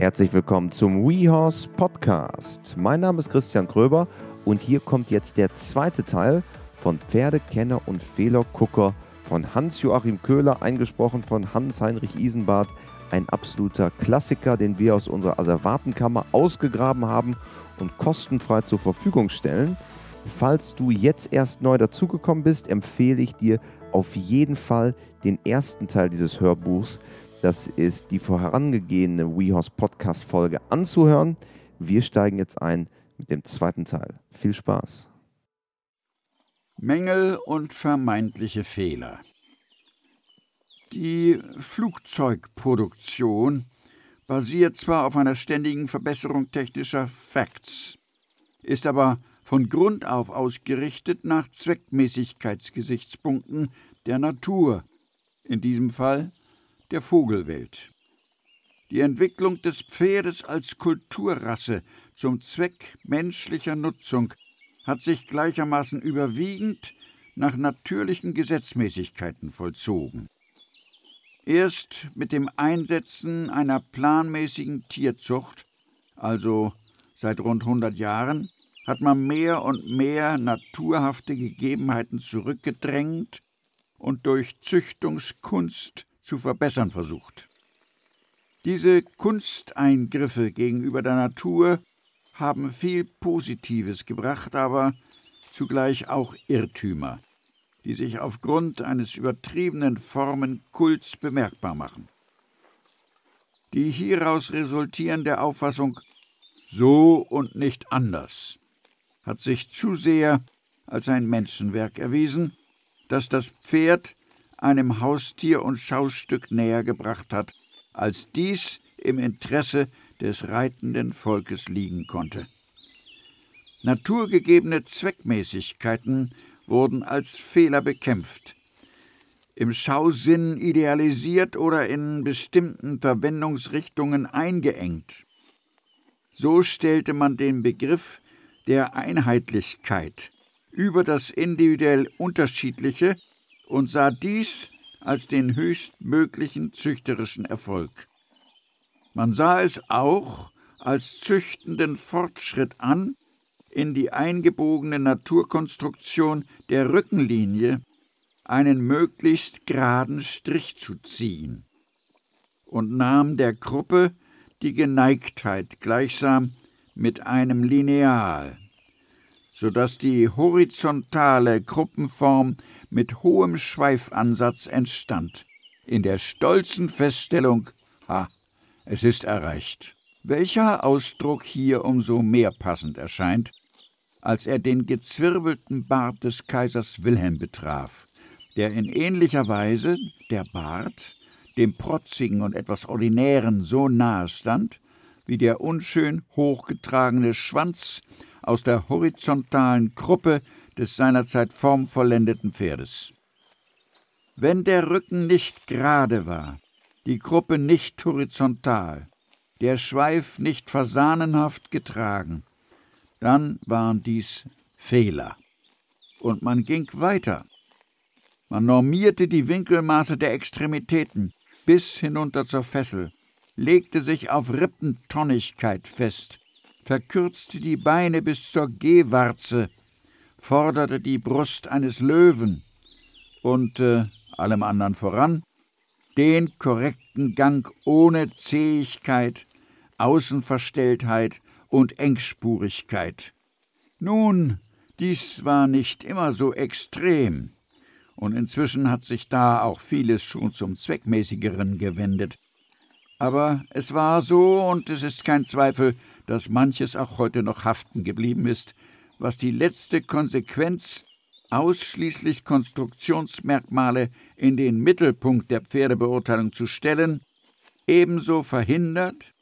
Herzlich willkommen zum WeHorse Podcast. Mein Name ist Christian Kröber und hier kommt jetzt der zweite Teil von Pferdekenner und Fehlergucker von Hans-Joachim Köhler, eingesprochen von Hans-Heinrich Isenbart. Ein absoluter Klassiker, den wir aus unserer Asservatenkammer ausgegraben haben und kostenfrei zur Verfügung stellen. Falls du jetzt erst neu dazugekommen bist, empfehle ich dir auf jeden Fall den ersten Teil dieses Hörbuchs. Das ist die vorangegehene WeHorse Podcast Folge anzuhören. Wir steigen jetzt ein mit dem zweiten Teil. Viel Spaß. Mängel und vermeintliche Fehler. Die Flugzeugproduktion basiert zwar auf einer ständigen Verbesserung technischer Facts, ist aber von Grund auf ausgerichtet nach Zweckmäßigkeitsgesichtspunkten der Natur, in diesem Fall der Vogelwelt. Die Entwicklung des Pferdes als Kulturrasse zum Zweck menschlicher Nutzung hat sich gleichermaßen überwiegend nach natürlichen Gesetzmäßigkeiten vollzogen. Erst mit dem Einsetzen einer planmäßigen Tierzucht, also seit rund 100 Jahren, hat man mehr und mehr naturhafte Gegebenheiten zurückgedrängt und durch Züchtungskunst zu verbessern versucht. Diese Kunsteingriffe gegenüber der Natur haben viel Positives gebracht, aber zugleich auch Irrtümer, die sich aufgrund eines übertriebenen Formenkults bemerkbar machen. Die hieraus resultierende Auffassung so und nicht anders hat sich zu sehr als ein Menschenwerk erwiesen, das das Pferd einem Haustier und Schaustück näher gebracht hat, als dies im Interesse des reitenden Volkes liegen konnte. Naturgegebene Zweckmäßigkeiten wurden als Fehler bekämpft, im Schausinn idealisiert oder in bestimmten Verwendungsrichtungen eingeengt. So stellte man den Begriff der Einheitlichkeit über das individuell Unterschiedliche und sah dies als den höchstmöglichen züchterischen Erfolg. Man sah es auch als züchtenden Fortschritt an, in die eingebogene Naturkonstruktion der Rückenlinie einen möglichst geraden Strich zu ziehen und nahm der Gruppe die Geneigtheit gleichsam mit einem Lineal, so dass die horizontale Gruppenform mit hohem Schweifansatz entstand, in der stolzen Feststellung, ha, es ist erreicht. Welcher Ausdruck hier umso mehr passend erscheint, als er den gezwirbelten Bart des Kaisers Wilhelm betraf, der in ähnlicher Weise, der Bart, dem protzigen und etwas ordinären so nahe stand, wie der unschön hochgetragene Schwanz aus der horizontalen Kruppe des seinerzeit formvollendeten Pferdes. Wenn der Rücken nicht gerade war, die Gruppe nicht horizontal, der Schweif nicht fasanenhaft getragen, dann waren dies Fehler. Und man ging weiter. Man normierte die Winkelmaße der Extremitäten bis hinunter zur Fessel, legte sich auf Rippentonnigkeit fest, verkürzte die Beine bis zur Gehwarze, forderte die Brust eines Löwen und äh, allem anderen voran den korrekten Gang ohne Zähigkeit, Außenverstelltheit und Engspurigkeit. Nun, dies war nicht immer so extrem, und inzwischen hat sich da auch vieles schon zum Zweckmäßigeren gewendet. Aber es war so, und es ist kein Zweifel, dass manches auch heute noch haften geblieben ist, was die letzte Konsequenz ausschließlich Konstruktionsmerkmale in den Mittelpunkt der Pferdebeurteilung zu stellen, ebenso verhindert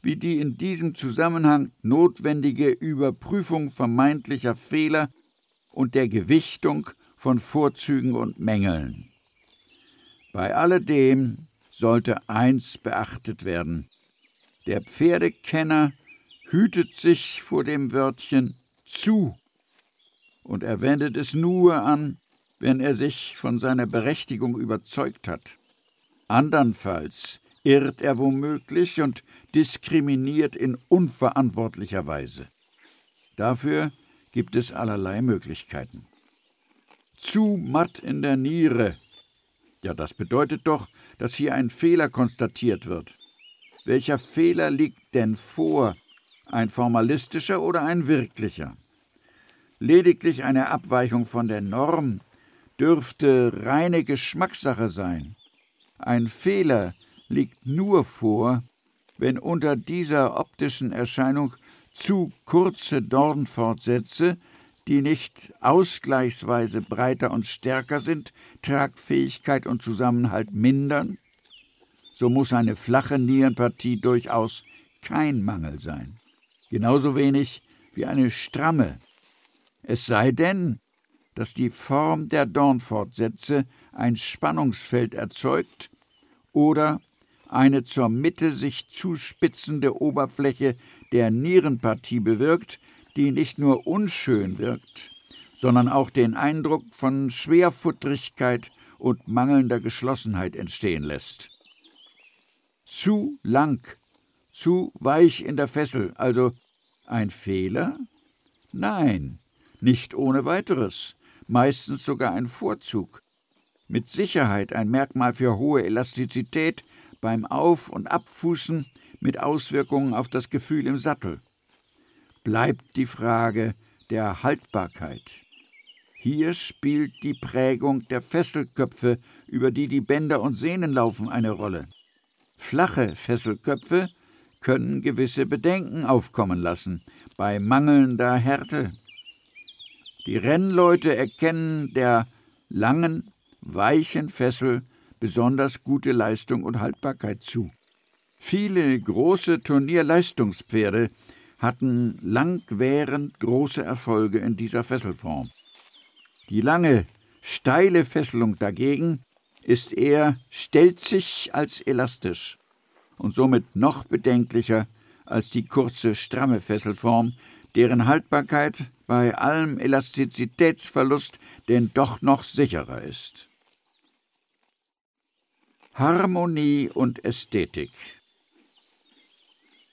wie die in diesem Zusammenhang notwendige Überprüfung vermeintlicher Fehler und der Gewichtung von Vorzügen und Mängeln. Bei alledem sollte eins beachtet werden. Der Pferdekenner hütet sich vor dem Wörtchen zu, und er wendet es nur an, wenn er sich von seiner Berechtigung überzeugt hat. Andernfalls irrt er womöglich und diskriminiert in unverantwortlicher Weise. Dafür gibt es allerlei Möglichkeiten. Zu matt in der Niere. Ja, das bedeutet doch, dass hier ein Fehler konstatiert wird. Welcher Fehler liegt denn vor? Ein formalistischer oder ein wirklicher? Lediglich eine Abweichung von der Norm dürfte reine Geschmackssache sein. Ein Fehler liegt nur vor, wenn unter dieser optischen Erscheinung zu kurze Dornfortsätze, die nicht ausgleichsweise breiter und stärker sind, Tragfähigkeit und Zusammenhalt mindern, so muss eine flache Nierenpartie durchaus kein Mangel sein. Genauso wenig wie eine stramme. Es sei denn, dass die Form der Dornfortsätze ein Spannungsfeld erzeugt oder eine zur Mitte sich zuspitzende Oberfläche der Nierenpartie bewirkt, die nicht nur unschön wirkt, sondern auch den Eindruck von Schwerfutterigkeit und mangelnder Geschlossenheit entstehen lässt. Zu lang, zu weich in der Fessel, also ein Fehler? Nein, nicht ohne weiteres, meistens sogar ein Vorzug. Mit Sicherheit ein Merkmal für hohe Elastizität beim Auf- und Abfußen mit Auswirkungen auf das Gefühl im Sattel. Bleibt die Frage der Haltbarkeit. Hier spielt die Prägung der Fesselköpfe, über die die Bänder und Sehnen laufen, eine Rolle. Flache Fesselköpfe können gewisse Bedenken aufkommen lassen bei mangelnder Härte. Die Rennleute erkennen der langen, weichen Fessel besonders gute Leistung und Haltbarkeit zu. Viele große Turnierleistungspferde hatten langwährend große Erfolge in dieser Fesselform. Die lange, steile Fesselung dagegen ist eher stelzig als elastisch und somit noch bedenklicher als die kurze, stramme Fesselform, deren Haltbarkeit bei allem Elastizitätsverlust denn doch noch sicherer ist. Harmonie und Ästhetik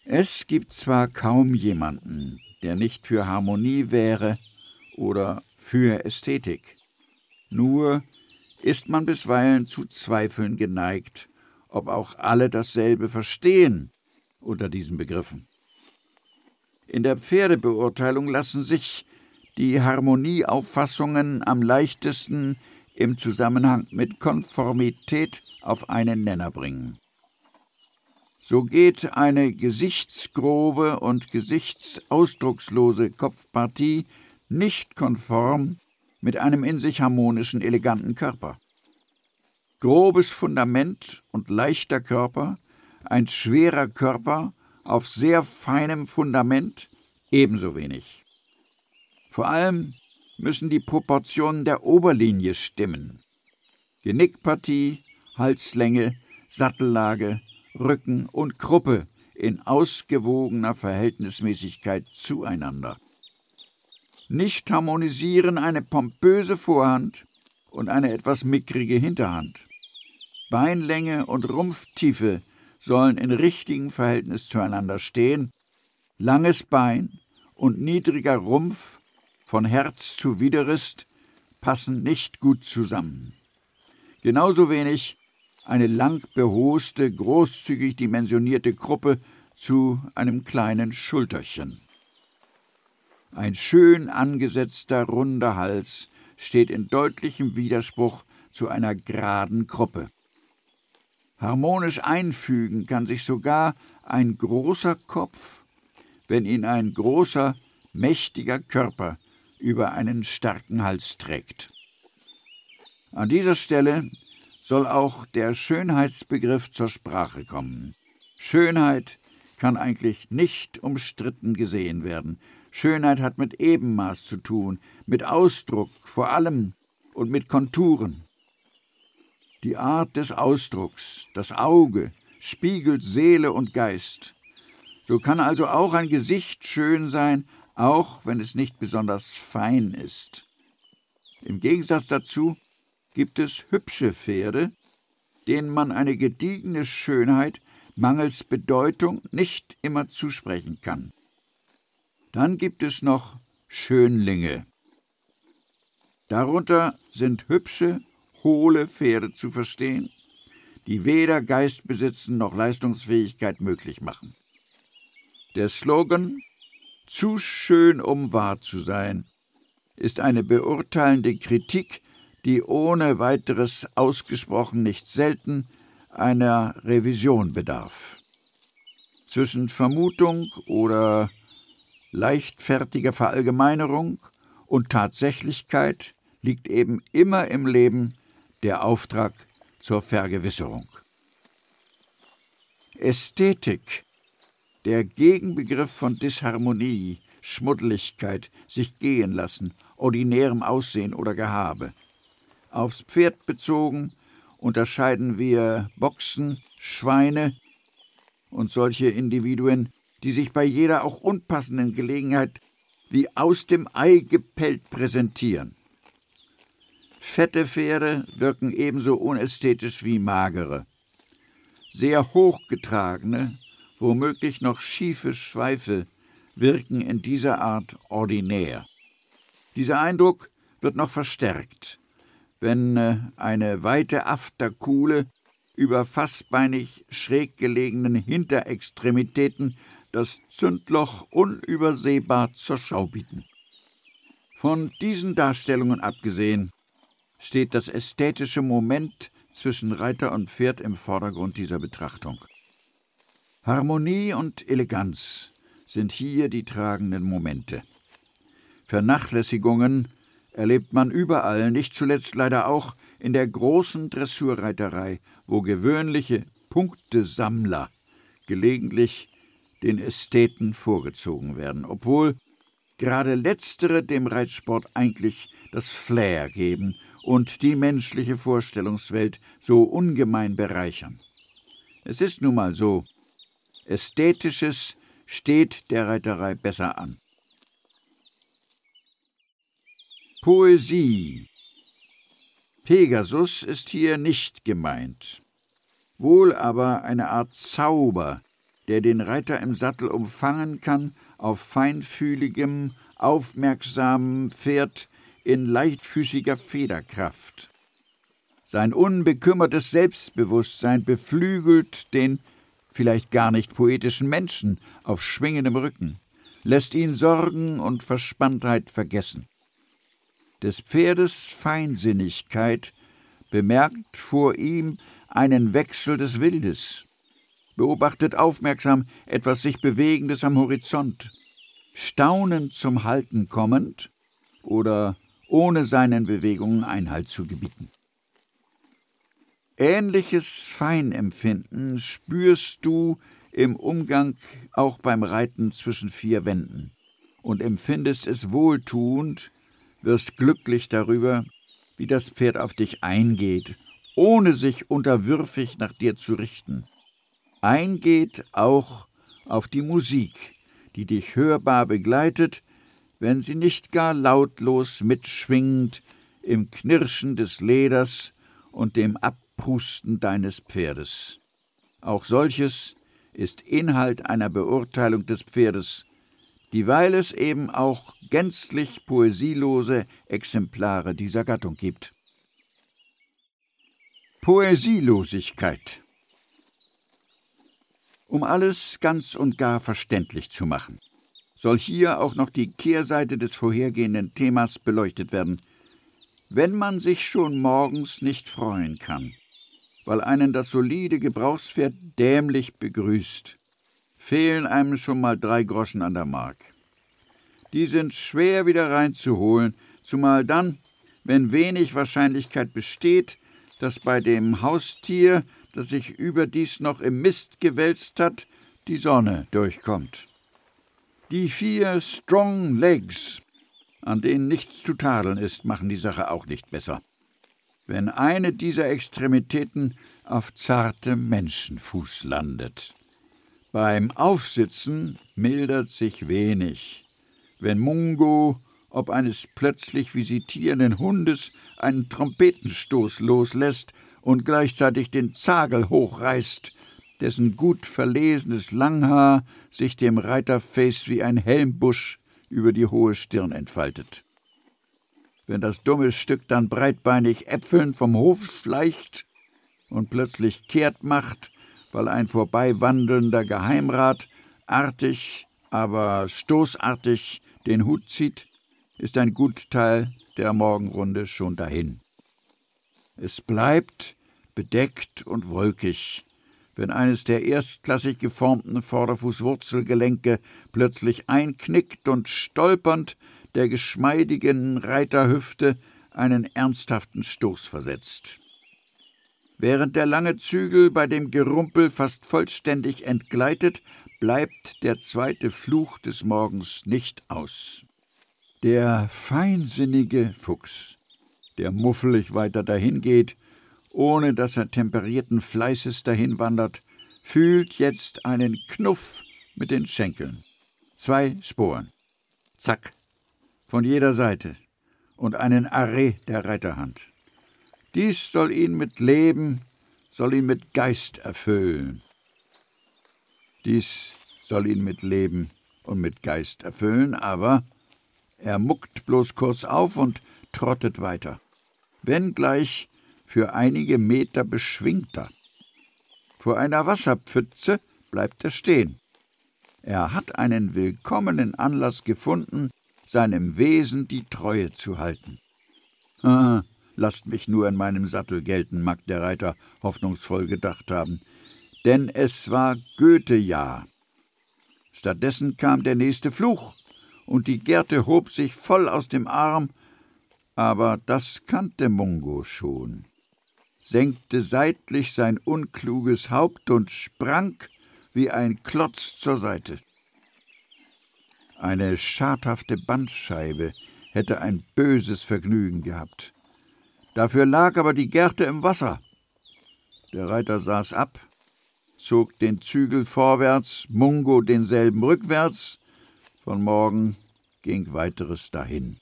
es gibt zwar kaum jemanden, der nicht für Harmonie wäre oder für Ästhetik. Nur ist man bisweilen zu Zweifeln geneigt, ob auch alle dasselbe verstehen unter diesen Begriffen. In der Pferdebeurteilung lassen sich die Harmonieauffassungen am leichtesten im Zusammenhang mit Konformität auf einen Nenner bringen. So geht eine gesichtsgrobe und gesichtsausdruckslose Kopfpartie nicht konform mit einem in sich harmonischen, eleganten Körper. Grobes Fundament und leichter Körper, ein schwerer Körper auf sehr feinem Fundament ebenso wenig. Vor allem müssen die Proportionen der Oberlinie stimmen. Genickpartie, Halslänge, Sattellage, Rücken und Kruppe in ausgewogener Verhältnismäßigkeit zueinander. Nicht harmonisieren eine pompöse Vorhand und eine etwas mickrige Hinterhand. Beinlänge und Rumpftiefe sollen in richtigem Verhältnis zueinander stehen, langes Bein und niedriger Rumpf von Herz zu Widerrist passen nicht gut zusammen. Genauso wenig eine lang behoste, großzügig dimensionierte Gruppe zu einem kleinen Schulterchen. Ein schön angesetzter, runder Hals steht in deutlichem Widerspruch zu einer geraden Gruppe. Harmonisch einfügen kann sich sogar ein großer Kopf, wenn ihn ein großer, mächtiger Körper über einen starken Hals trägt. An dieser Stelle soll auch der Schönheitsbegriff zur Sprache kommen. Schönheit kann eigentlich nicht umstritten gesehen werden. Schönheit hat mit Ebenmaß zu tun, mit Ausdruck vor allem und mit Konturen. Die Art des Ausdrucks, das Auge, spiegelt Seele und Geist. So kann also auch ein Gesicht schön sein, auch wenn es nicht besonders fein ist. Im Gegensatz dazu gibt es hübsche Pferde, denen man eine gediegene Schönheit mangels Bedeutung nicht immer zusprechen kann. Dann gibt es noch Schönlinge. Darunter sind hübsche, hohle Pferde zu verstehen, die weder Geist besitzen noch Leistungsfähigkeit möglich machen. Der Slogan Zu schön, um wahr zu sein ist eine beurteilende Kritik, die ohne weiteres ausgesprochen nicht selten einer Revision bedarf. Zwischen Vermutung oder leichtfertiger Verallgemeinerung und Tatsächlichkeit liegt eben immer im Leben der Auftrag zur Vergewisserung. Ästhetik, der Gegenbegriff von Disharmonie, Schmuddeligkeit, sich gehen lassen, ordinärem Aussehen oder Gehabe. Aufs Pferd bezogen unterscheiden wir Boxen, Schweine und solche Individuen, die sich bei jeder auch unpassenden Gelegenheit wie aus dem Ei gepellt präsentieren. Fette Pferde wirken ebenso unästhetisch wie magere. Sehr hochgetragene, womöglich noch schiefe Schweife wirken in dieser Art ordinär. Dieser Eindruck wird noch verstärkt, wenn äh, eine weite Afterkuhle über fassbeinig schräg gelegenen Hinterextremitäten das Zündloch unübersehbar zur Schau bieten. Von diesen Darstellungen abgesehen steht das ästhetische Moment zwischen Reiter und Pferd im Vordergrund dieser Betrachtung. Harmonie und Eleganz sind hier die tragenden Momente. Vernachlässigungen erlebt man überall, nicht zuletzt leider auch in der großen Dressurreiterei, wo gewöhnliche Punktesammler gelegentlich den Ästheten vorgezogen werden, obwohl gerade letztere dem Reitsport eigentlich das Flair geben und die menschliche Vorstellungswelt so ungemein bereichern. Es ist nun mal so, Ästhetisches steht der Reiterei besser an. Poesie Pegasus ist hier nicht gemeint, wohl aber eine Art Zauber, der den Reiter im Sattel umfangen kann, auf feinfühligem, aufmerksamem Pferd in leichtfüßiger Federkraft. Sein unbekümmertes Selbstbewusstsein beflügelt den vielleicht gar nicht poetischen Menschen auf schwingendem Rücken, lässt ihn Sorgen und Verspanntheit vergessen. Des Pferdes Feinsinnigkeit bemerkt vor ihm einen Wechsel des Wildes, beobachtet aufmerksam etwas sich Bewegendes am Horizont, staunend zum Halten kommend oder ohne seinen Bewegungen Einhalt zu gebieten. Ähnliches Feinempfinden spürst du im Umgang auch beim Reiten zwischen vier Wänden und empfindest es wohltuend, wirst glücklich darüber, wie das Pferd auf dich eingeht, ohne sich unterwürfig nach dir zu richten. Eingeht auch auf die Musik, die dich hörbar begleitet, wenn sie nicht gar lautlos mitschwingt im Knirschen des Leders und dem Abpusten deines Pferdes. Auch solches ist Inhalt einer Beurteilung des Pferdes, dieweil es eben auch gänzlich poesielose Exemplare dieser Gattung gibt. Poesielosigkeit Um alles ganz und gar verständlich zu machen, soll hier auch noch die Kehrseite des vorhergehenden Themas beleuchtet werden. Wenn man sich schon morgens nicht freuen kann, weil einen das solide Gebrauchspferd dämlich begrüßt, fehlen einem schon mal drei Groschen an der Mark. Die sind schwer wieder reinzuholen, zumal dann, wenn wenig Wahrscheinlichkeit besteht, dass bei dem Haustier, das sich überdies noch im Mist gewälzt hat, die Sonne durchkommt. Die vier Strong Legs, an denen nichts zu tadeln ist, machen die Sache auch nicht besser. Wenn eine dieser Extremitäten auf zartem Menschenfuß landet. Beim Aufsitzen mildert sich wenig. Wenn Mungo ob eines plötzlich visitierenden Hundes einen Trompetenstoß loslässt und gleichzeitig den Zagel hochreißt, dessen gut verlesenes Langhaar sich dem Reiterface wie ein Helmbusch über die hohe Stirn entfaltet. Wenn das dumme Stück dann breitbeinig Äpfeln vom Hof schleicht und plötzlich kehrt macht, weil ein vorbeiwandelnder Geheimrat artig, aber stoßartig den Hut zieht, ist ein Gutteil der Morgenrunde schon dahin. Es bleibt bedeckt und wolkig, wenn eines der erstklassig geformten Vorderfußwurzelgelenke plötzlich einknickt und stolpernd der geschmeidigen Reiterhüfte einen ernsthaften Stoß versetzt. Während der lange Zügel bei dem Gerumpel fast vollständig entgleitet, bleibt der zweite Fluch des Morgens nicht aus. Der feinsinnige Fuchs, der muffelig weiter dahingeht, ohne dass er temperierten Fleißes dahinwandert, fühlt jetzt einen Knuff mit den Schenkeln. Zwei Sporen. Zack. Von jeder Seite. Und einen Arree der Reiterhand. Dies soll ihn mit Leben, soll ihn mit Geist erfüllen. Dies soll ihn mit Leben und mit Geist erfüllen, aber er muckt bloß kurz auf und trottet weiter. Wenngleich für einige Meter beschwingter. Vor einer Wasserpfütze bleibt er stehen. Er hat einen willkommenen Anlass gefunden, seinem Wesen die Treue zu halten. Ah, lasst mich nur in meinem Sattel gelten, mag der Reiter hoffnungsvoll gedacht haben. Denn es war Goethe-Jahr. Stattdessen kam der nächste Fluch, und die Gerte hob sich voll aus dem Arm, aber das kannte Mungo schon senkte seitlich sein unkluges Haupt und sprang wie ein Klotz zur Seite. Eine schadhafte Bandscheibe hätte ein böses Vergnügen gehabt. Dafür lag aber die Gerte im Wasser. Der Reiter saß ab, zog den Zügel vorwärts, Mungo denselben rückwärts. Von morgen ging weiteres dahin.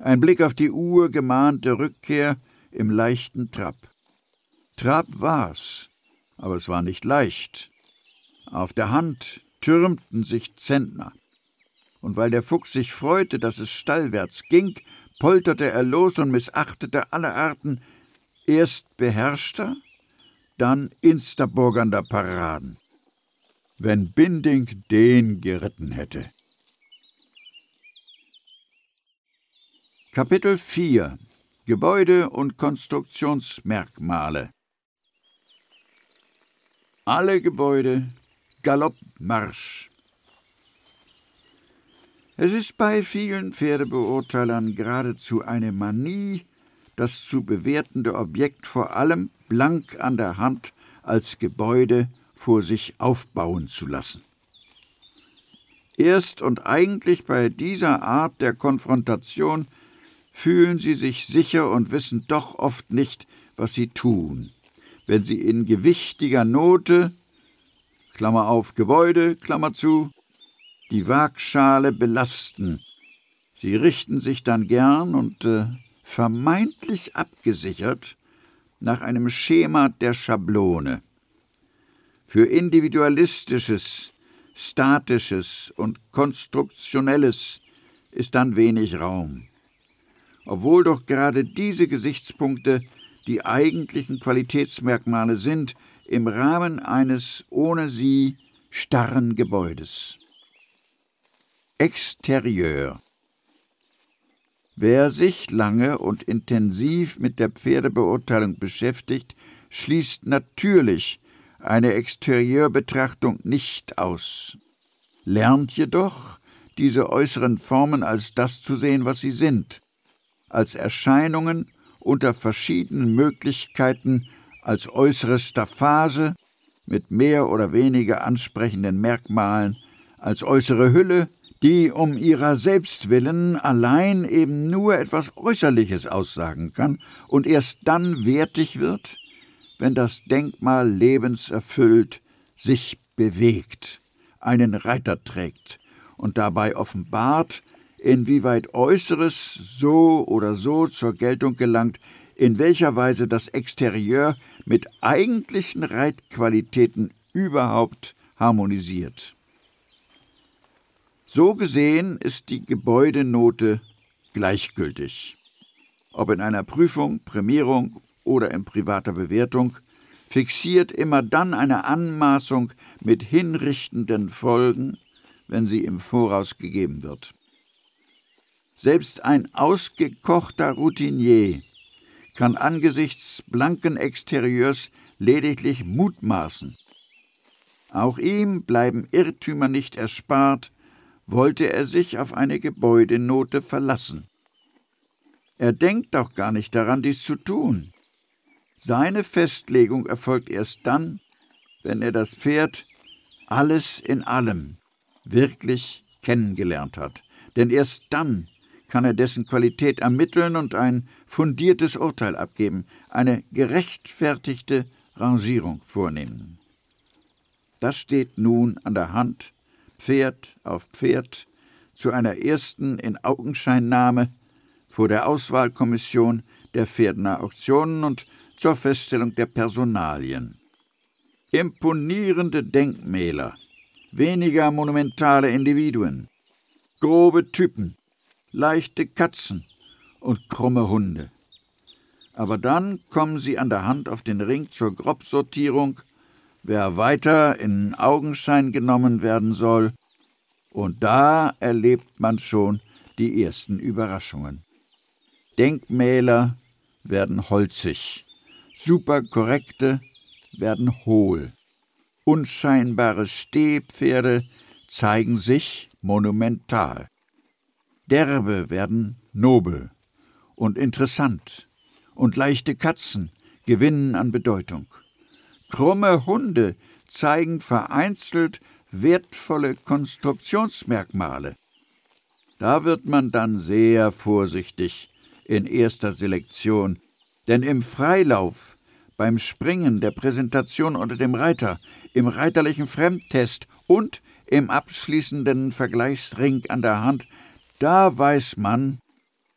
Ein Blick auf die Uhr gemahnte Rückkehr, im leichten Trab. Trab war's, aber es war nicht leicht. Auf der Hand türmten sich Zentner. Und weil der Fuchs sich freute, dass es stallwärts ging, polterte er los und missachtete alle Arten erst beherrschter, dann instaburgernder Paraden. Wenn Binding den geritten hätte. Kapitel 4 Gebäude und Konstruktionsmerkmale. Alle Gebäude Galoppmarsch. Es ist bei vielen Pferdebeurteilern geradezu eine Manie, das zu bewertende Objekt vor allem blank an der Hand als Gebäude vor sich aufbauen zu lassen. Erst und eigentlich bei dieser Art der Konfrontation fühlen sie sich sicher und wissen doch oft nicht, was sie tun. Wenn sie in gewichtiger Note, Klammer auf Gebäude, Klammer zu, die Waagschale belasten. Sie richten sich dann gern und äh, vermeintlich abgesichert nach einem Schema der Schablone. Für individualistisches, statisches und konstruktionelles ist dann wenig Raum obwohl doch gerade diese Gesichtspunkte die eigentlichen Qualitätsmerkmale sind im Rahmen eines ohne sie starren Gebäudes. Exterieur. Wer sich lange und intensiv mit der Pferdebeurteilung beschäftigt, schließt natürlich eine Exterieurbetrachtung nicht aus, lernt jedoch, diese äußeren Formen als das zu sehen, was sie sind, als Erscheinungen unter verschiedenen Möglichkeiten als äußere Staffage mit mehr oder weniger ansprechenden Merkmalen, als äußere Hülle, die um ihrer selbst willen allein eben nur etwas Äußerliches aussagen kann und erst dann wertig wird, wenn das Denkmal lebenserfüllt sich bewegt, einen Reiter trägt und dabei offenbart, inwieweit Äußeres so oder so zur Geltung gelangt, in welcher Weise das Exterieur mit eigentlichen Reitqualitäten überhaupt harmonisiert. So gesehen ist die Gebäudenote gleichgültig. Ob in einer Prüfung, Prämierung oder in privater Bewertung, fixiert immer dann eine Anmaßung mit hinrichtenden Folgen, wenn sie im Voraus gegeben wird. Selbst ein ausgekochter Routinier kann angesichts blanken Exterieurs lediglich mutmaßen. Auch ihm bleiben Irrtümer nicht erspart, wollte er sich auf eine Gebäudenote verlassen. Er denkt auch gar nicht daran, dies zu tun. Seine Festlegung erfolgt erst dann, wenn er das Pferd alles in allem wirklich kennengelernt hat. Denn erst dann kann er dessen Qualität ermitteln und ein fundiertes Urteil abgeben, eine gerechtfertigte Rangierung vornehmen. Das steht nun an der Hand, Pferd auf Pferd, zu einer ersten in Augenscheinnahme vor der Auswahlkommission der Pferdener Auktionen und zur Feststellung der Personalien. Imponierende Denkmäler, weniger monumentale Individuen, grobe Typen, leichte Katzen und krumme Hunde. Aber dann kommen sie an der Hand auf den Ring zur Grobsortierung, wer weiter in Augenschein genommen werden soll, und da erlebt man schon die ersten Überraschungen. Denkmäler werden holzig, superkorrekte werden hohl, unscheinbare Stehpferde zeigen sich monumental. Derbe werden nobel und interessant, und leichte Katzen gewinnen an Bedeutung. Krumme Hunde zeigen vereinzelt wertvolle Konstruktionsmerkmale. Da wird man dann sehr vorsichtig in erster Selektion, denn im Freilauf, beim Springen, der Präsentation unter dem Reiter, im reiterlichen Fremdtest und im abschließenden Vergleichsring an der Hand da weiß man,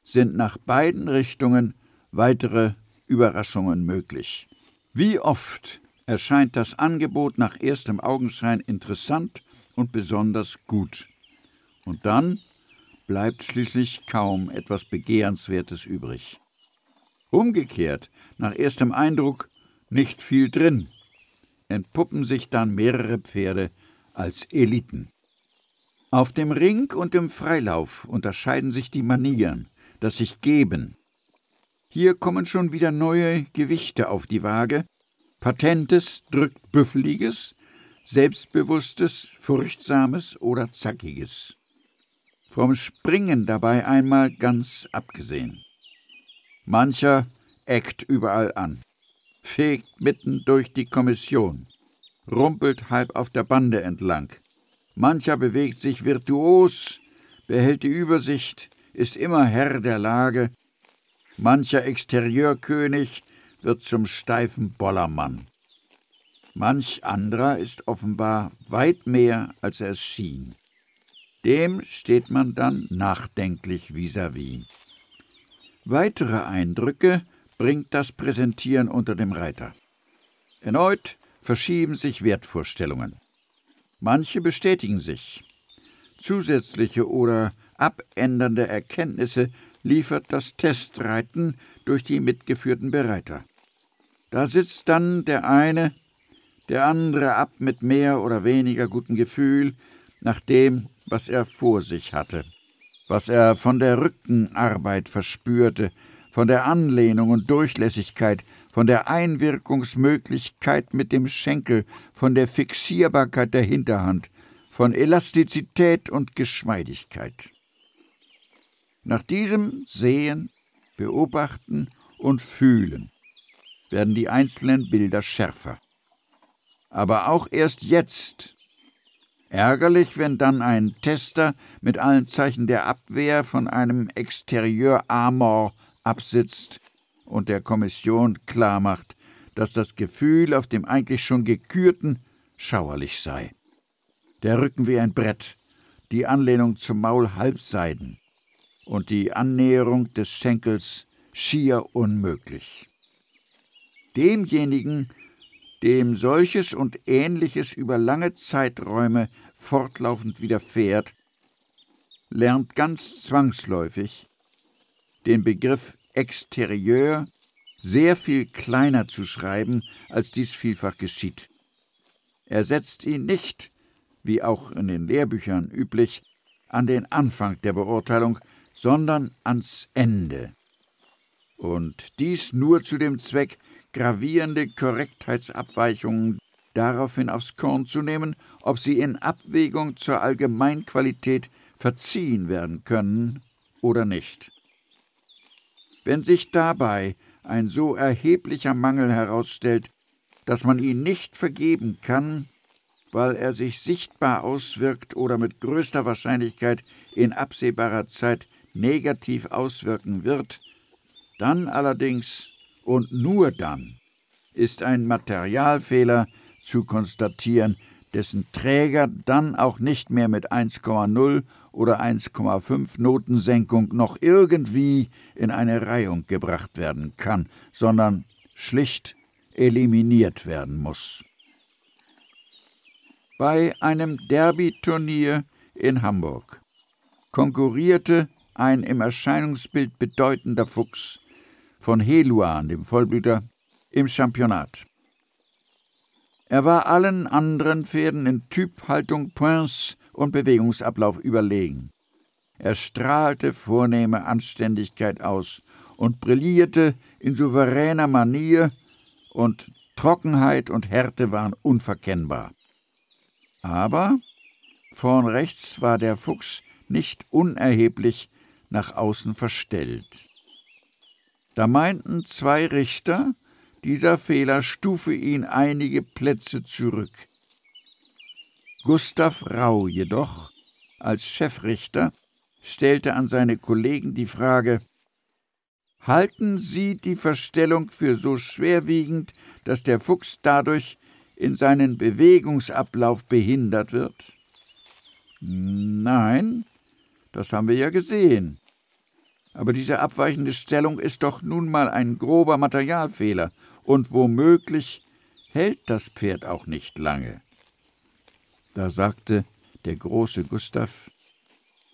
sind nach beiden Richtungen weitere Überraschungen möglich. Wie oft erscheint das Angebot nach erstem Augenschein interessant und besonders gut. Und dann bleibt schließlich kaum etwas Begehrenswertes übrig. Umgekehrt, nach erstem Eindruck nicht viel drin, entpuppen sich dann mehrere Pferde als Eliten. Auf dem Ring und im Freilauf unterscheiden sich die Manieren, das sich geben. Hier kommen schon wieder neue Gewichte auf die Waage. Patentes drückt Büffeliges, Selbstbewusstes, Furchtsames oder Zackiges. Vom Springen dabei einmal ganz abgesehen. Mancher eckt überall an, fegt mitten durch die Kommission, rumpelt halb auf der Bande entlang, Mancher bewegt sich virtuos, behält die Übersicht, ist immer Herr der Lage. Mancher Exterieurkönig wird zum steifen Bollermann. Manch anderer ist offenbar weit mehr, als er es schien. Dem steht man dann nachdenklich vis-à-vis. -vis. Weitere Eindrücke bringt das Präsentieren unter dem Reiter. Erneut verschieben sich Wertvorstellungen. Manche bestätigen sich. Zusätzliche oder abändernde Erkenntnisse liefert das Testreiten durch die mitgeführten Bereiter. Da sitzt dann der eine, der andere ab mit mehr oder weniger gutem Gefühl nach dem, was er vor sich hatte, was er von der Rückenarbeit verspürte, von der Anlehnung und Durchlässigkeit, von der Einwirkungsmöglichkeit mit dem Schenkel, von der Fixierbarkeit der Hinterhand, von Elastizität und Geschmeidigkeit. Nach diesem Sehen, Beobachten und Fühlen werden die einzelnen Bilder schärfer. Aber auch erst jetzt. Ärgerlich, wenn dann ein Tester mit allen Zeichen der Abwehr von einem Exterieur-Amor absitzt und der Kommission klarmacht, dass das Gefühl auf dem eigentlich schon gekürten schauerlich sei. Der Rücken wie ein Brett, die Anlehnung zum Maul halbseiden und die Annäherung des Schenkels schier unmöglich. Demjenigen, dem solches und ähnliches über lange Zeiträume fortlaufend widerfährt, lernt ganz zwangsläufig den Begriff Exterieur sehr viel kleiner zu schreiben, als dies vielfach geschieht. Er setzt ihn nicht, wie auch in den Lehrbüchern üblich, an den Anfang der Beurteilung, sondern ans Ende. Und dies nur zu dem Zweck, gravierende Korrektheitsabweichungen daraufhin aufs Korn zu nehmen, ob sie in Abwägung zur Allgemeinqualität verziehen werden können oder nicht. Wenn sich dabei ein so erheblicher Mangel herausstellt, dass man ihn nicht vergeben kann, weil er sich sichtbar auswirkt oder mit größter Wahrscheinlichkeit in absehbarer Zeit negativ auswirken wird, dann allerdings und nur dann ist ein Materialfehler zu konstatieren, dessen Träger dann auch nicht mehr mit 1,0 oder 1,5 Notensenkung noch irgendwie in eine Reihung gebracht werden kann, sondern schlicht eliminiert werden muss. Bei einem Derby-Turnier in Hamburg konkurrierte ein im Erscheinungsbild bedeutender Fuchs von Heluan, dem Vollblüter, im Championat. Er war allen anderen Pferden in Typ, Haltung, Points und Bewegungsablauf überlegen. Er strahlte vornehme Anständigkeit aus und brillierte in souveräner Manier, und Trockenheit und Härte waren unverkennbar. Aber vorn rechts war der Fuchs nicht unerheblich nach außen verstellt. Da meinten zwei Richter, dieser Fehler stufe ihn einige Plätze zurück. Gustav Rau jedoch, als Chefrichter, stellte an seine Kollegen die Frage Halten Sie die Verstellung für so schwerwiegend, dass der Fuchs dadurch in seinen Bewegungsablauf behindert wird? Nein, das haben wir ja gesehen. Aber diese abweichende Stellung ist doch nun mal ein grober Materialfehler und womöglich hält das Pferd auch nicht lange. Da sagte der große Gustav,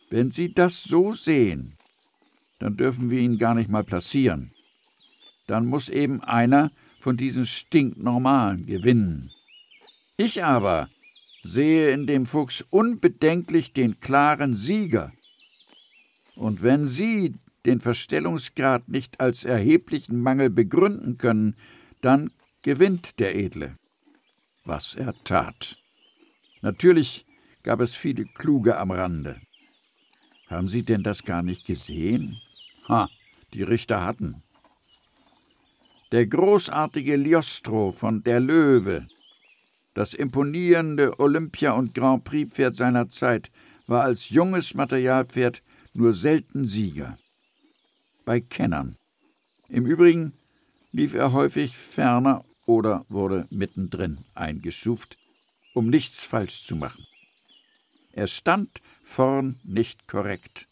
wenn Sie das so sehen, dann dürfen wir ihn gar nicht mal platzieren. Dann muss eben einer von diesen Stinknormalen gewinnen. Ich aber sehe in dem Fuchs unbedenklich den klaren Sieger. Und wenn Sie den Verstellungsgrad nicht als erheblichen Mangel begründen können, dann gewinnt der Edle. Was er tat. Natürlich gab es viele Kluge am Rande. Haben Sie denn das gar nicht gesehen? Ha, die Richter hatten. Der großartige Liostro von der Löwe, das imponierende Olympia- und Grand Prix-Pferd seiner Zeit, war als junges Materialpferd nur selten Sieger. Bei Kennern. Im Übrigen lief er häufig ferner oder wurde mittendrin eingeschuft, um nichts falsch zu machen. Er stand vorn nicht korrekt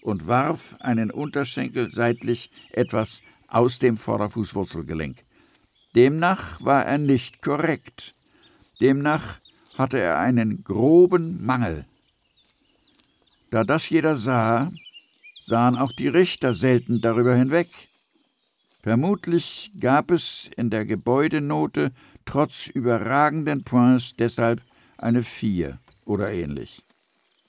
und warf einen Unterschenkel seitlich etwas aus dem Vorderfußwurzelgelenk. Demnach war er nicht korrekt. Demnach hatte er einen groben Mangel. Da das jeder sah, sahen auch die Richter selten darüber hinweg. Vermutlich gab es in der Gebäudenote trotz überragenden Points deshalb eine Vier oder ähnlich.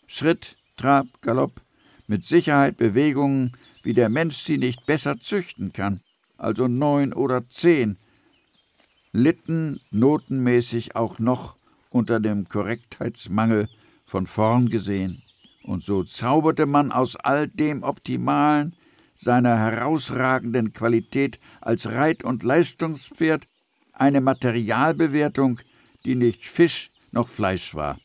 Schritt, Trab, Galopp, mit Sicherheit Bewegungen, wie der Mensch sie nicht besser züchten kann, also neun oder zehn, litten notenmäßig auch noch unter dem Korrektheitsmangel von vorn gesehen, und so zauberte man aus all dem Optimalen, seiner herausragenden Qualität als Reit- und Leistungspferd eine Materialbewertung, die nicht Fisch noch Fleisch war,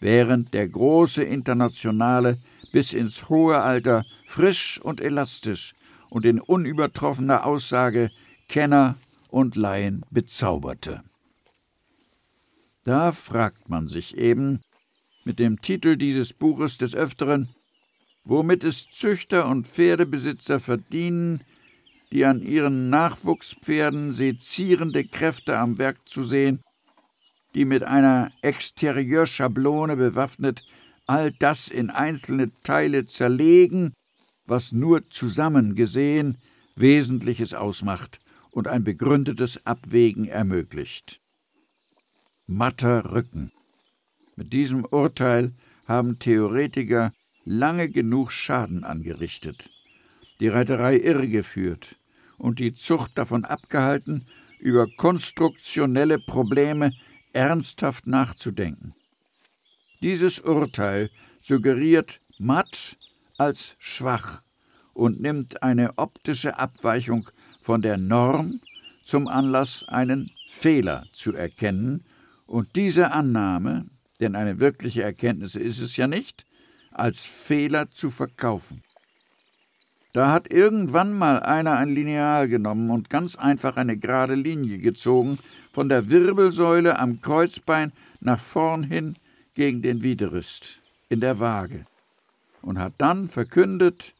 während der große Internationale bis ins hohe Alter frisch und elastisch und in unübertroffener Aussage Kenner und Laien bezauberte. Da fragt man sich eben mit dem Titel dieses Buches des Öfteren, womit es Züchter und Pferdebesitzer verdienen, die an ihren Nachwuchspferden sezierende Kräfte am Werk zu sehen, die mit einer Exterieurschablone bewaffnet all das in einzelne Teile zerlegen, was nur zusammen gesehen Wesentliches ausmacht und ein begründetes Abwägen ermöglicht. Matter Rücken. Mit diesem Urteil haben Theoretiker lange genug Schaden angerichtet, die Reiterei irregeführt und die Zucht davon abgehalten, über konstruktionelle Probleme ernsthaft nachzudenken. Dieses Urteil suggeriert matt als schwach und nimmt eine optische Abweichung von der Norm zum Anlass, einen Fehler zu erkennen und diese Annahme, denn eine wirkliche Erkenntnis ist es ja nicht, als Fehler zu verkaufen. Da hat irgendwann mal einer ein Lineal genommen und ganz einfach eine gerade Linie gezogen, von der Wirbelsäule am Kreuzbein nach vorn hin gegen den Widerrist in der Waage und hat dann verkündet,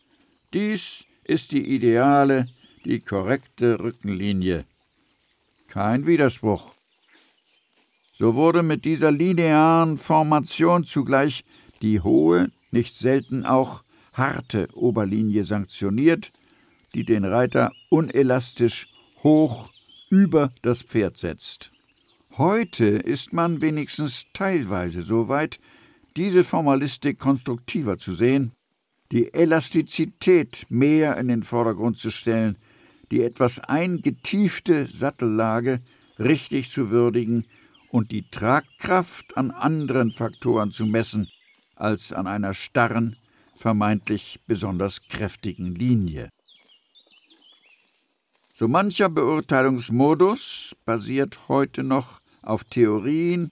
dies ist die ideale, die korrekte Rückenlinie. Kein Widerspruch. So wurde mit dieser linearen Formation zugleich die hohe, nicht selten auch harte Oberlinie sanktioniert, die den Reiter unelastisch hoch über das Pferd setzt. Heute ist man wenigstens teilweise so weit, diese Formalistik konstruktiver zu sehen, die Elastizität mehr in den Vordergrund zu stellen, die etwas eingetiefte Sattellage richtig zu würdigen und die Tragkraft an anderen Faktoren zu messen als an einer starren, vermeintlich besonders kräftigen Linie. So mancher Beurteilungsmodus basiert heute noch auf Theorien,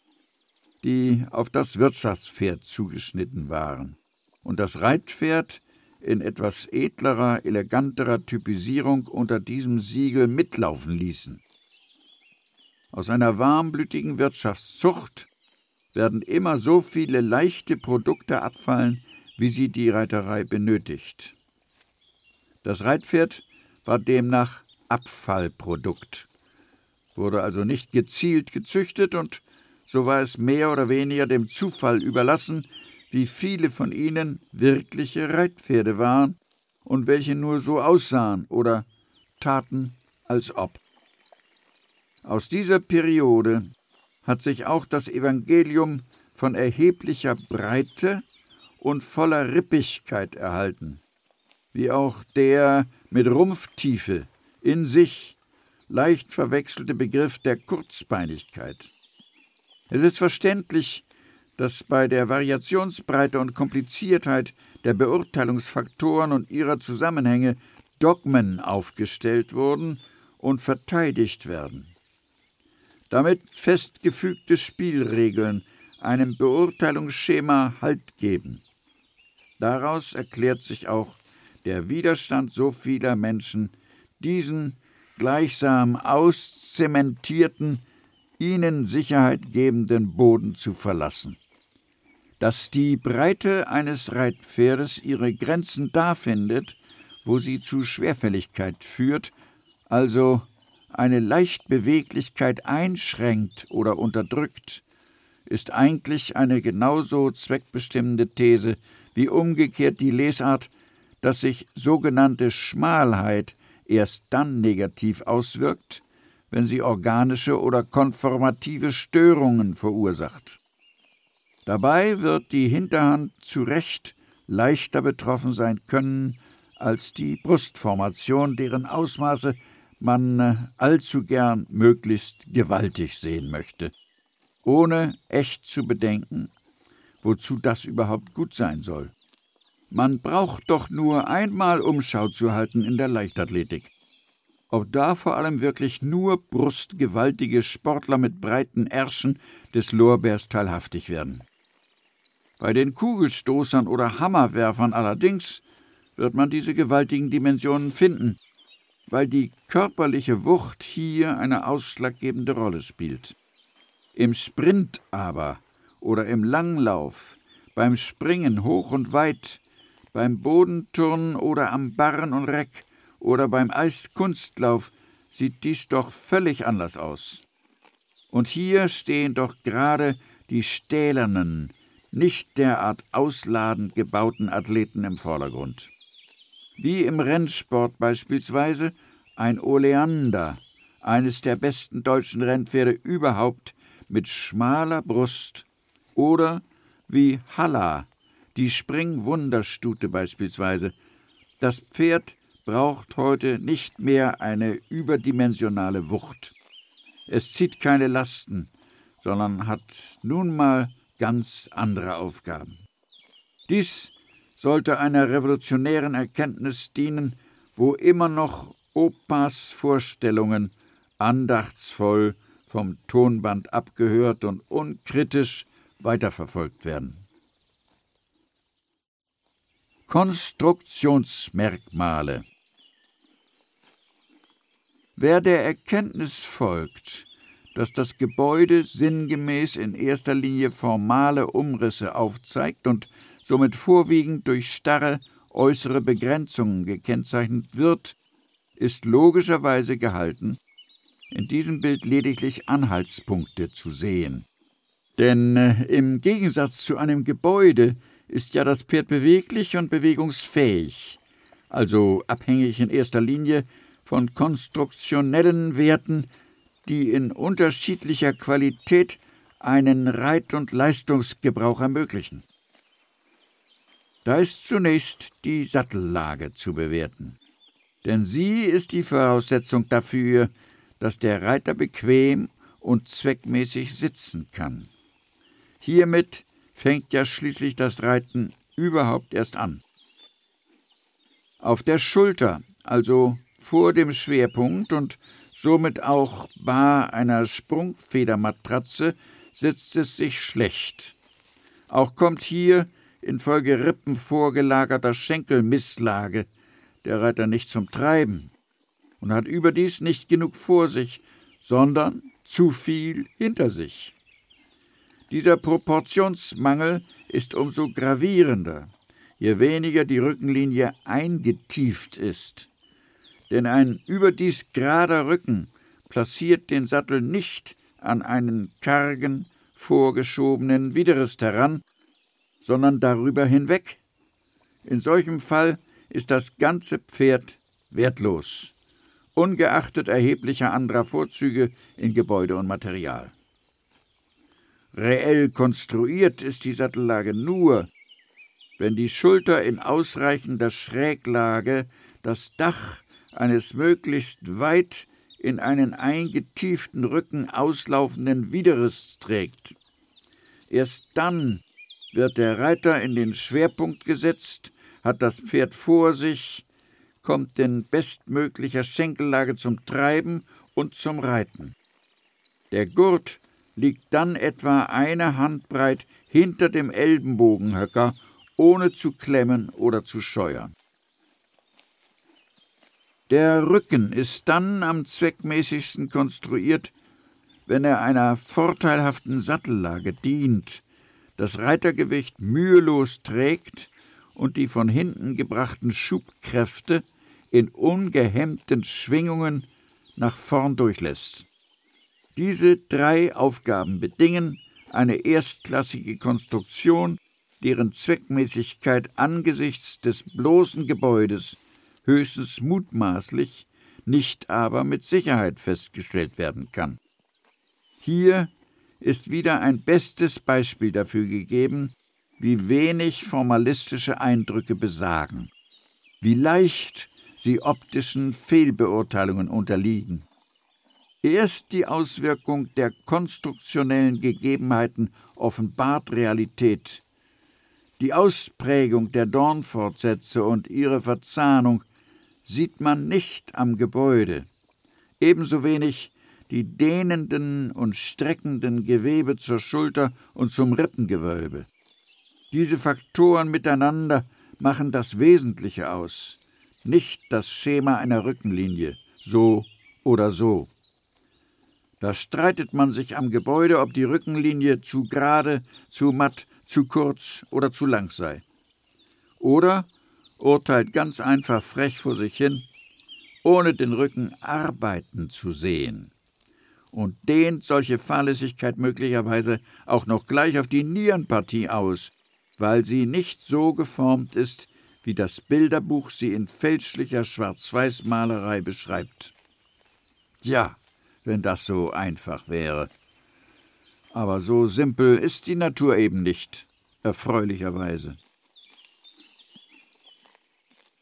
die auf das Wirtschaftspferd zugeschnitten waren und das Reitpferd in etwas edlerer, eleganterer Typisierung unter diesem Siegel mitlaufen ließen. Aus einer warmblütigen Wirtschaftszucht werden immer so viele leichte Produkte abfallen, wie sie die Reiterei benötigt. Das Reitpferd war demnach Abfallprodukt, wurde also nicht gezielt gezüchtet und so war es mehr oder weniger dem Zufall überlassen, wie viele von ihnen wirkliche Reitpferde waren und welche nur so aussahen oder taten, als ob. Aus dieser Periode hat sich auch das Evangelium von erheblicher Breite und voller Rippigkeit erhalten, wie auch der mit Rumpftiefe in sich leicht verwechselte Begriff der Kurzbeinigkeit. Es ist verständlich, dass bei der Variationsbreite und Kompliziertheit der Beurteilungsfaktoren und ihrer Zusammenhänge Dogmen aufgestellt wurden und verteidigt werden. Damit festgefügte Spielregeln einem Beurteilungsschema Halt geben. Daraus erklärt sich auch der Widerstand so vieler Menschen, diesen gleichsam auszementierten, ihnen Sicherheit gebenden Boden zu verlassen. Dass die Breite eines Reitpferdes ihre Grenzen da findet, wo sie zu Schwerfälligkeit führt, also eine Leichtbeweglichkeit einschränkt oder unterdrückt, ist eigentlich eine genauso zweckbestimmende These wie umgekehrt die Lesart, dass sich sogenannte Schmalheit erst dann negativ auswirkt, wenn sie organische oder konformative Störungen verursacht. Dabei wird die Hinterhand zu Recht leichter betroffen sein können als die Brustformation, deren Ausmaße man äh, allzu gern möglichst gewaltig sehen möchte, ohne echt zu bedenken, wozu das überhaupt gut sein soll. Man braucht doch nur einmal Umschau zu halten in der Leichtathletik. Ob da vor allem wirklich nur brustgewaltige Sportler mit breiten Ärschen des Lorbeers teilhaftig werden. Bei den Kugelstoßern oder Hammerwerfern allerdings wird man diese gewaltigen Dimensionen finden, weil die körperliche Wucht hier eine ausschlaggebende Rolle spielt. Im Sprint aber oder im Langlauf, beim Springen hoch und weit, beim Bodenturnen oder am Barren und Reck oder beim Eiskunstlauf sieht dies doch völlig anders aus. Und hier stehen doch gerade die stählernen, nicht derart ausladend gebauten Athleten im Vordergrund. Wie im Rennsport beispielsweise ein Oleander, eines der besten deutschen Rennpferde überhaupt, mit schmaler Brust, oder wie Halla, die Springwunderstute beispielsweise. Das Pferd braucht heute nicht mehr eine überdimensionale Wucht. Es zieht keine Lasten, sondern hat nun mal ganz andere Aufgaben. Dies sollte einer revolutionären Erkenntnis dienen, wo immer noch Opas Vorstellungen andachtsvoll vom Tonband abgehört und unkritisch weiterverfolgt werden. Konstruktionsmerkmale Wer der Erkenntnis folgt, dass das Gebäude sinngemäß in erster Linie formale Umrisse aufzeigt und somit vorwiegend durch starre äußere Begrenzungen gekennzeichnet wird, ist logischerweise gehalten, in diesem Bild lediglich Anhaltspunkte zu sehen. Denn äh, im Gegensatz zu einem Gebäude ist ja das Pferd beweglich und bewegungsfähig, also abhängig in erster Linie von konstruktionellen Werten, die in unterschiedlicher Qualität einen Reit- und Leistungsgebrauch ermöglichen. Da ist zunächst die Sattellage zu bewerten, denn sie ist die Voraussetzung dafür, dass der Reiter bequem und zweckmäßig sitzen kann. Hiermit fängt ja schließlich das Reiten überhaupt erst an. Auf der Schulter, also vor dem Schwerpunkt und somit auch bar einer Sprungfedermatratze, sitzt es sich schlecht. Auch kommt hier infolge Rippen vorgelagerter Schenkelmisslage der Reiter nicht zum Treiben und hat überdies nicht genug vor sich, sondern zu viel hinter sich. Dieser Proportionsmangel ist umso gravierender, je weniger die Rückenlinie eingetieft ist. Denn ein überdies gerader Rücken placiert den Sattel nicht an einen kargen, vorgeschobenen Widerrist heran, sondern darüber hinweg. In solchem Fall ist das ganze Pferd wertlos, ungeachtet erheblicher anderer Vorzüge in Gebäude und Material. Reell konstruiert ist die Sattellage nur, wenn die Schulter in ausreichender Schräglage das Dach eines möglichst weit in einen eingetieften Rücken auslaufenden Widerrists trägt. Erst dann wird der Reiter in den Schwerpunkt gesetzt, hat das Pferd vor sich, kommt in bestmöglicher Schenkellage zum Treiben und zum Reiten. Der Gurt liegt dann etwa eine Handbreit hinter dem Ellenbogenhöcker, ohne zu klemmen oder zu scheuern. Der Rücken ist dann am zweckmäßigsten konstruiert, wenn er einer vorteilhaften Sattellage dient, das Reitergewicht mühelos trägt und die von hinten gebrachten Schubkräfte in ungehemmten Schwingungen nach vorn durchlässt. Diese drei Aufgaben bedingen eine erstklassige Konstruktion, deren Zweckmäßigkeit angesichts des bloßen Gebäudes höchstens mutmaßlich, nicht aber mit Sicherheit festgestellt werden kann. Hier ist wieder ein bestes Beispiel dafür gegeben, wie wenig formalistische Eindrücke besagen, wie leicht sie optischen Fehlbeurteilungen unterliegen. Erst die Auswirkung der konstruktionellen Gegebenheiten offenbart Realität. Die Ausprägung der Dornfortsätze und ihre Verzahnung sieht man nicht am Gebäude, ebenso wenig die dehnenden und streckenden Gewebe zur Schulter und zum Rippengewölbe. Diese Faktoren miteinander machen das Wesentliche aus, nicht das Schema einer Rückenlinie, so oder so. Da streitet man sich am Gebäude, ob die Rückenlinie zu gerade, zu matt, zu kurz oder zu lang sei. Oder urteilt ganz einfach frech vor sich hin, ohne den Rücken arbeiten zu sehen und dehnt solche Fahrlässigkeit möglicherweise auch noch gleich auf die Nierenpartie aus, weil sie nicht so geformt ist, wie das Bilderbuch sie in fälschlicher Schwarz-Weiß-Malerei beschreibt. Ja, wenn das so einfach wäre. Aber so simpel ist die Natur eben nicht, erfreulicherweise.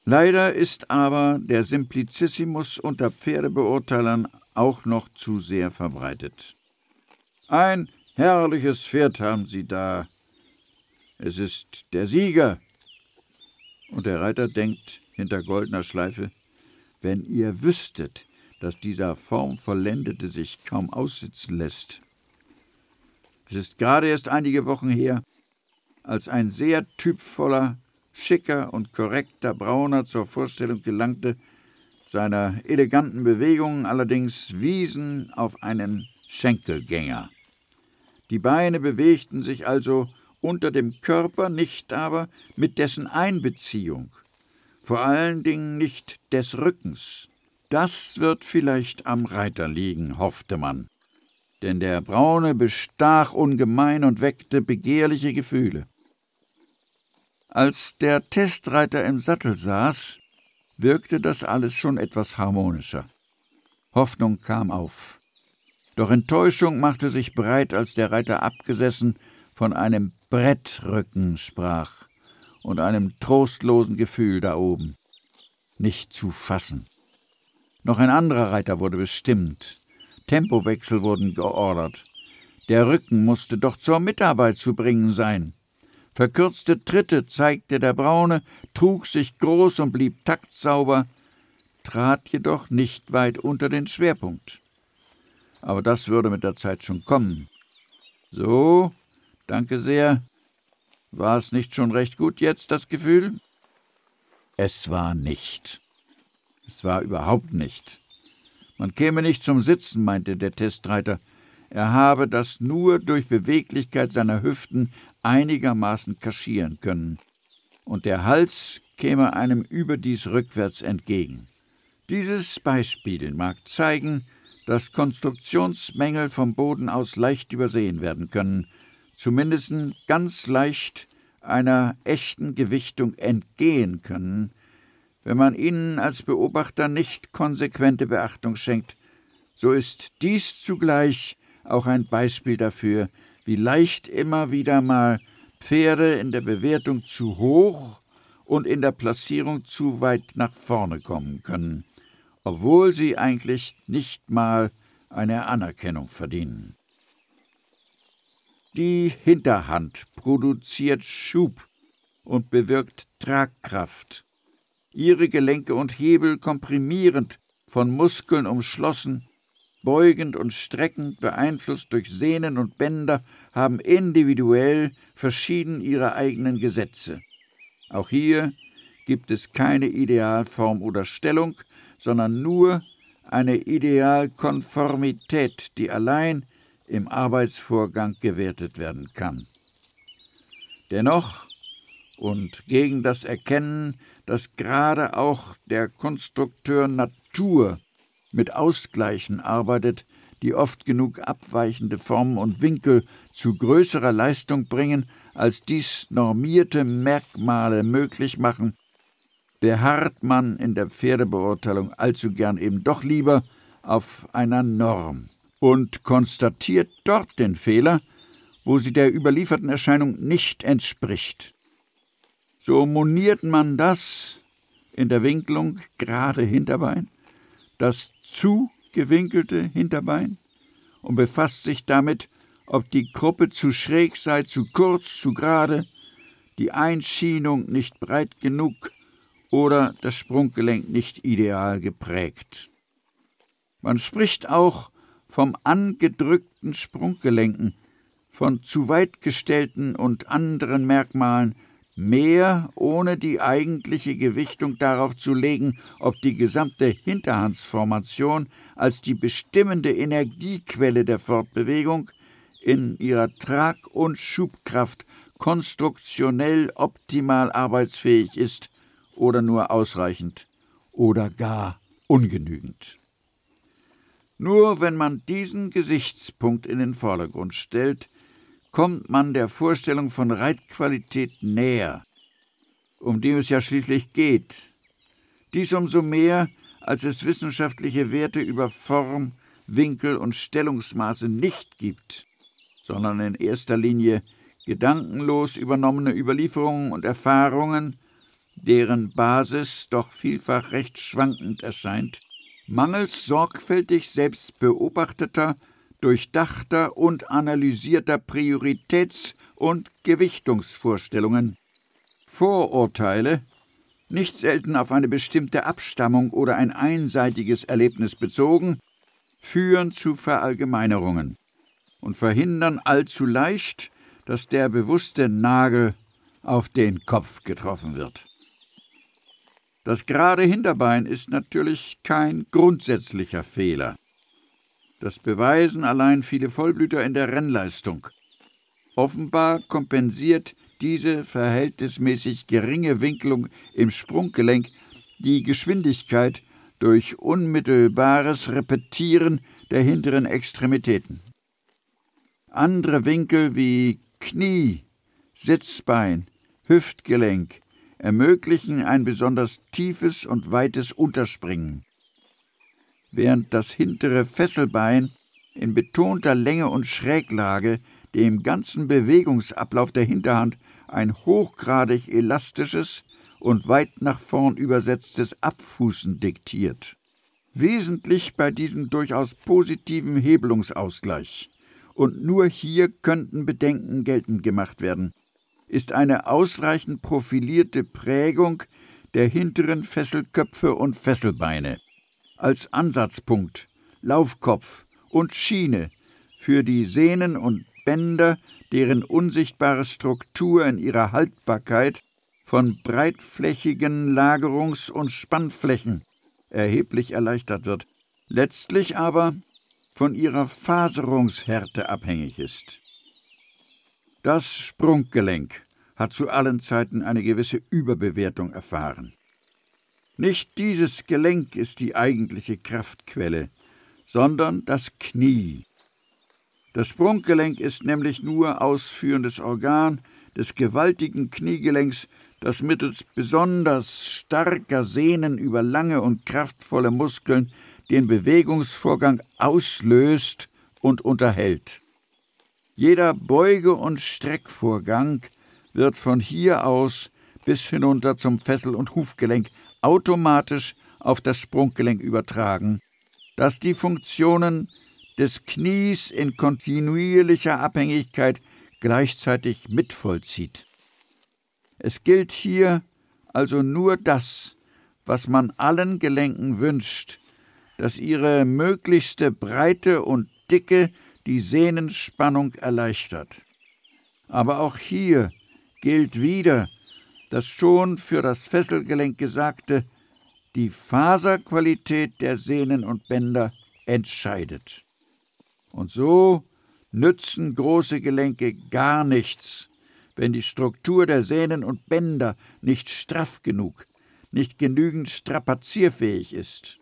Leider ist aber der Simplicissimus unter Pferdebeurteilern auch noch zu sehr verbreitet. Ein herrliches Pferd haben Sie da. Es ist der Sieger. Und der Reiter denkt hinter goldener Schleife, wenn ihr wüsstet, dass dieser Formvollendete sich kaum aussitzen lässt. Es ist gerade erst einige Wochen her, als ein sehr typvoller, schicker und korrekter Brauner zur Vorstellung gelangte, seiner eleganten Bewegungen allerdings wiesen auf einen Schenkelgänger. Die Beine bewegten sich also unter dem Körper, nicht aber mit dessen Einbeziehung, vor allen Dingen nicht des Rückens. Das wird vielleicht am Reiter liegen, hoffte man. Denn der Braune bestach ungemein und weckte begehrliche Gefühle. Als der Testreiter im Sattel saß, wirkte das alles schon etwas harmonischer. Hoffnung kam auf. Doch Enttäuschung machte sich breit, als der Reiter abgesessen von einem Brettrücken sprach und einem trostlosen Gefühl da oben. Nicht zu fassen. Noch ein anderer Reiter wurde bestimmt. Tempowechsel wurden geordert. Der Rücken musste doch zur Mitarbeit zu bringen sein. Verkürzte Tritte zeigte der Braune, trug sich groß und blieb taktsauber, trat jedoch nicht weit unter den Schwerpunkt. Aber das würde mit der Zeit schon kommen. So, danke sehr. War es nicht schon recht gut jetzt, das Gefühl? Es war nicht. Es war überhaupt nicht. Man käme nicht zum Sitzen, meinte der Testreiter. Er habe das nur durch Beweglichkeit seiner Hüften einigermaßen kaschieren können. Und der Hals käme einem überdies rückwärts entgegen. Dieses Beispiel mag zeigen, dass Konstruktionsmängel vom Boden aus leicht übersehen werden können, zumindest ganz leicht einer echten Gewichtung entgehen können, wenn man ihnen als Beobachter nicht konsequente Beachtung schenkt, so ist dies zugleich auch ein Beispiel dafür, wie leicht immer wieder mal Pferde in der Bewertung zu hoch und in der Platzierung zu weit nach vorne kommen können, obwohl sie eigentlich nicht mal eine Anerkennung verdienen. Die Hinterhand produziert Schub und bewirkt Tragkraft ihre Gelenke und Hebel komprimierend, von Muskeln umschlossen, beugend und streckend, beeinflusst durch Sehnen und Bänder, haben individuell verschieden ihre eigenen Gesetze. Auch hier gibt es keine Idealform oder Stellung, sondern nur eine Idealkonformität, die allein im Arbeitsvorgang gewertet werden kann. Dennoch und gegen das Erkennen dass gerade auch der Konstrukteur Natur mit Ausgleichen arbeitet, die oft genug abweichende Formen und Winkel zu größerer Leistung bringen, als dies normierte Merkmale möglich machen, beharrt man in der Pferdebeurteilung allzu gern eben doch lieber auf einer Norm und konstatiert dort den Fehler, wo sie der überlieferten Erscheinung nicht entspricht. So moniert man das in der Winklung gerade Hinterbein, das zu gewinkelte Hinterbein und befasst sich damit, ob die Gruppe zu schräg sei, zu kurz, zu gerade, die Einschienung nicht breit genug oder das Sprunggelenk nicht ideal geprägt. Man spricht auch vom angedrückten Sprunggelenken, von zu weit gestellten und anderen Merkmalen, mehr ohne die eigentliche Gewichtung darauf zu legen, ob die gesamte Hinterhandsformation als die bestimmende Energiequelle der Fortbewegung in ihrer Trag- und Schubkraft konstruktionell optimal arbeitsfähig ist oder nur ausreichend oder gar ungenügend. Nur wenn man diesen Gesichtspunkt in den Vordergrund stellt, kommt man der Vorstellung von Reitqualität näher, um die es ja schließlich geht. Dies umso mehr, als es wissenschaftliche Werte über Form, Winkel und Stellungsmaße nicht gibt, sondern in erster Linie gedankenlos übernommene Überlieferungen und Erfahrungen, deren Basis doch vielfach recht schwankend erscheint, mangels sorgfältig selbst beobachteter, durchdachter und analysierter Prioritäts- und Gewichtungsvorstellungen. Vorurteile, nicht selten auf eine bestimmte Abstammung oder ein einseitiges Erlebnis bezogen, führen zu Verallgemeinerungen und verhindern allzu leicht, dass der bewusste Nagel auf den Kopf getroffen wird. Das gerade Hinterbein ist natürlich kein grundsätzlicher Fehler. Das beweisen allein viele Vollblüter in der Rennleistung. Offenbar kompensiert diese verhältnismäßig geringe Winkelung im Sprunggelenk die Geschwindigkeit durch unmittelbares Repetieren der hinteren Extremitäten. Andere Winkel wie Knie, Sitzbein, Hüftgelenk, ermöglichen ein besonders tiefes und weites Unterspringen, während das hintere Fesselbein in betonter Länge und Schräglage dem ganzen Bewegungsablauf der Hinterhand ein hochgradig elastisches und weit nach vorn übersetztes Abfußen diktiert. Wesentlich bei diesem durchaus positiven Hebelungsausgleich, und nur hier könnten Bedenken geltend gemacht werden, ist eine ausreichend profilierte Prägung der hinteren Fesselköpfe und Fesselbeine als Ansatzpunkt, Laufkopf und Schiene für die Sehnen und Bänder, deren unsichtbare Struktur in ihrer Haltbarkeit von breitflächigen Lagerungs- und Spannflächen erheblich erleichtert wird, letztlich aber von ihrer Faserungshärte abhängig ist. Das Sprunggelenk hat zu allen Zeiten eine gewisse Überbewertung erfahren. Nicht dieses Gelenk ist die eigentliche Kraftquelle, sondern das Knie. Das Sprunggelenk ist nämlich nur ausführendes Organ des gewaltigen Kniegelenks, das mittels besonders starker Sehnen über lange und kraftvolle Muskeln den Bewegungsvorgang auslöst und unterhält. Jeder Beuge- und Streckvorgang wird von hier aus bis hinunter zum Fessel- und Hufgelenk automatisch auf das Sprunggelenk übertragen, das die Funktionen des Knies in kontinuierlicher Abhängigkeit gleichzeitig mitvollzieht. Es gilt hier also nur das, was man allen Gelenken wünscht, dass ihre möglichste Breite und Dicke die Sehnenspannung erleichtert. Aber auch hier gilt wieder das schon für das Fesselgelenk gesagte, die Faserqualität der Sehnen und Bänder entscheidet. Und so nützen große Gelenke gar nichts, wenn die Struktur der Sehnen und Bänder nicht straff genug, nicht genügend strapazierfähig ist.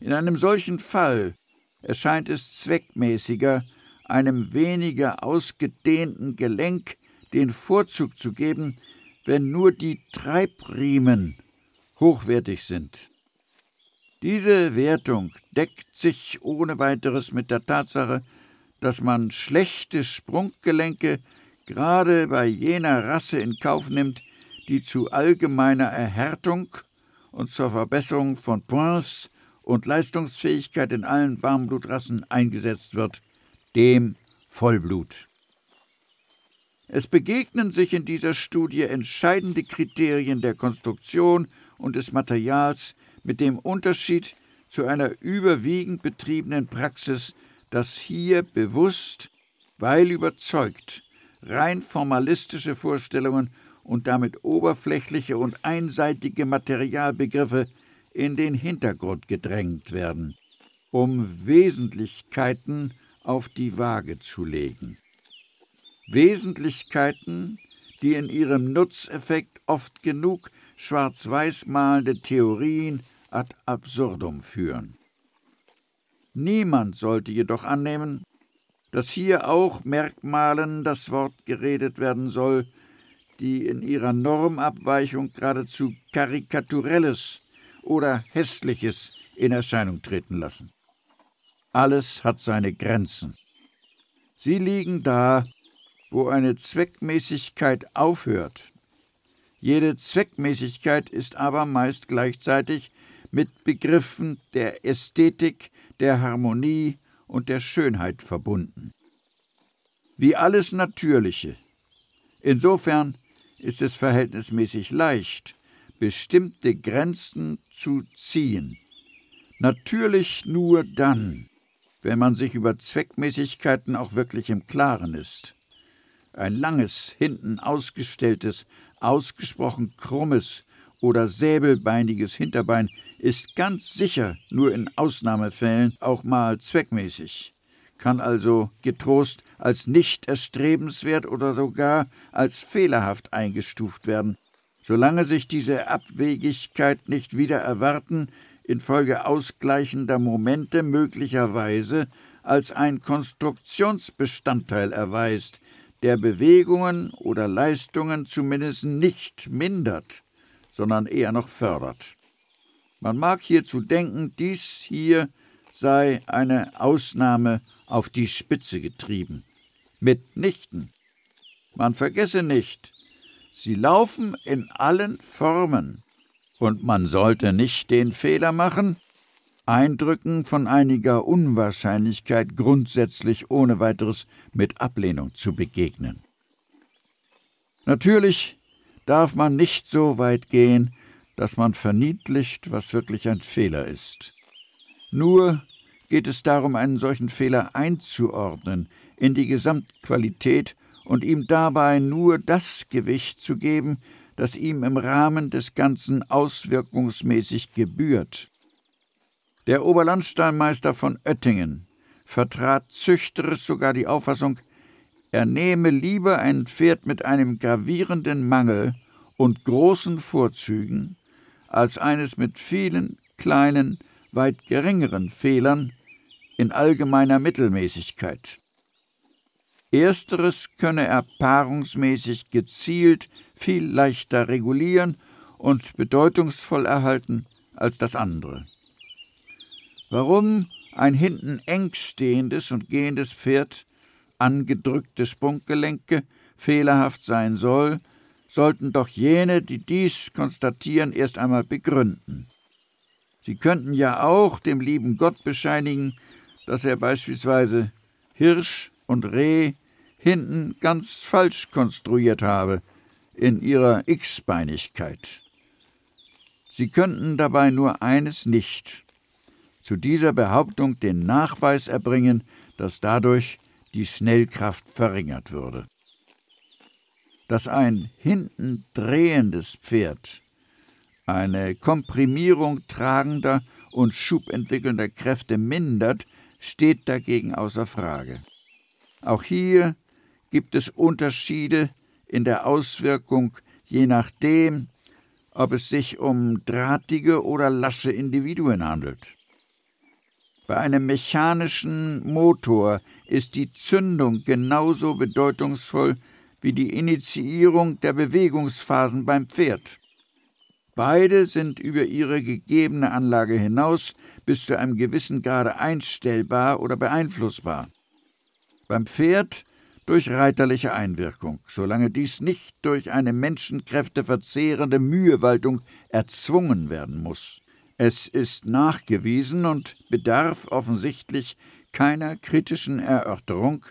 In einem solchen Fall erscheint es zweckmäßiger, einem weniger ausgedehnten Gelenk den Vorzug zu geben, wenn nur die Treibriemen hochwertig sind. Diese Wertung deckt sich ohne weiteres mit der Tatsache, dass man schlechte Sprunggelenke gerade bei jener Rasse in Kauf nimmt, die zu allgemeiner Erhärtung und zur Verbesserung von Points und Leistungsfähigkeit in allen Warmblutrassen eingesetzt wird, dem Vollblut. Es begegnen sich in dieser Studie entscheidende Kriterien der Konstruktion und des Materials mit dem Unterschied zu einer überwiegend betriebenen Praxis, dass hier bewusst, weil überzeugt, rein formalistische Vorstellungen und damit oberflächliche und einseitige Materialbegriffe in den Hintergrund gedrängt werden, um Wesentlichkeiten auf die Waage zu legen. Wesentlichkeiten, die in ihrem Nutzeffekt oft genug schwarz-weiß malende Theorien ad absurdum führen. Niemand sollte jedoch annehmen, dass hier auch Merkmalen das Wort geredet werden soll, die in ihrer Normabweichung geradezu Karikaturelles oder Hässliches in Erscheinung treten lassen. Alles hat seine Grenzen. Sie liegen da, wo eine Zweckmäßigkeit aufhört. Jede Zweckmäßigkeit ist aber meist gleichzeitig mit Begriffen der Ästhetik, der Harmonie und der Schönheit verbunden. Wie alles Natürliche. Insofern ist es verhältnismäßig leicht, bestimmte Grenzen zu ziehen. Natürlich nur dann, wenn man sich über Zweckmäßigkeiten auch wirklich im Klaren ist. Ein langes, hinten ausgestelltes, ausgesprochen krummes oder säbelbeiniges Hinterbein ist ganz sicher nur in Ausnahmefällen auch mal zweckmäßig, kann also getrost als nicht erstrebenswert oder sogar als fehlerhaft eingestuft werden, solange sich diese Abwegigkeit nicht wieder erwarten, infolge ausgleichender Momente möglicherweise als ein Konstruktionsbestandteil erweist, der Bewegungen oder Leistungen zumindest nicht mindert, sondern eher noch fördert. Man mag hierzu denken, dies hier sei eine Ausnahme auf die Spitze getrieben. Mitnichten. Man vergesse nicht, sie laufen in allen Formen, und man sollte nicht den Fehler machen, Eindrücken von einiger Unwahrscheinlichkeit grundsätzlich ohne weiteres mit Ablehnung zu begegnen. Natürlich darf man nicht so weit gehen, dass man verniedlicht, was wirklich ein Fehler ist. Nur geht es darum, einen solchen Fehler einzuordnen in die Gesamtqualität und ihm dabei nur das Gewicht zu geben, das ihm im Rahmen des Ganzen auswirkungsmäßig gebührt. Der Oberlandsteinmeister von Oettingen vertrat züchterisch sogar die Auffassung, er nehme lieber ein Pferd mit einem gravierenden Mangel und großen Vorzügen, als eines mit vielen kleinen, weit geringeren Fehlern in allgemeiner Mittelmäßigkeit. Ersteres könne er paarungsmäßig gezielt viel leichter regulieren und bedeutungsvoll erhalten als das andere. Warum ein hinten eng stehendes und gehendes Pferd, angedrückte Sprunggelenke, fehlerhaft sein soll, sollten doch jene, die dies konstatieren, erst einmal begründen. Sie könnten ja auch dem lieben Gott bescheinigen, dass er beispielsweise Hirsch und Reh hinten ganz falsch konstruiert habe in ihrer X-Beinigkeit. Sie könnten dabei nur eines nicht, zu dieser Behauptung den Nachweis erbringen, dass dadurch die Schnellkraft verringert würde. Dass ein hinten drehendes Pferd eine Komprimierung tragender und schubentwickelnder Kräfte mindert, steht dagegen außer Frage. Auch hier gibt es Unterschiede in der Auswirkung, je nachdem, ob es sich um drahtige oder lasche Individuen handelt. Bei einem mechanischen Motor ist die Zündung genauso bedeutungsvoll wie die Initiierung der Bewegungsphasen beim Pferd. Beide sind über ihre gegebene Anlage hinaus bis zu einem gewissen Grade einstellbar oder beeinflussbar. Beim Pferd durch reiterliche Einwirkung, solange dies nicht durch eine menschenkräfteverzehrende Mühewaltung erzwungen werden muss. Es ist nachgewiesen und bedarf offensichtlich keiner kritischen Erörterung,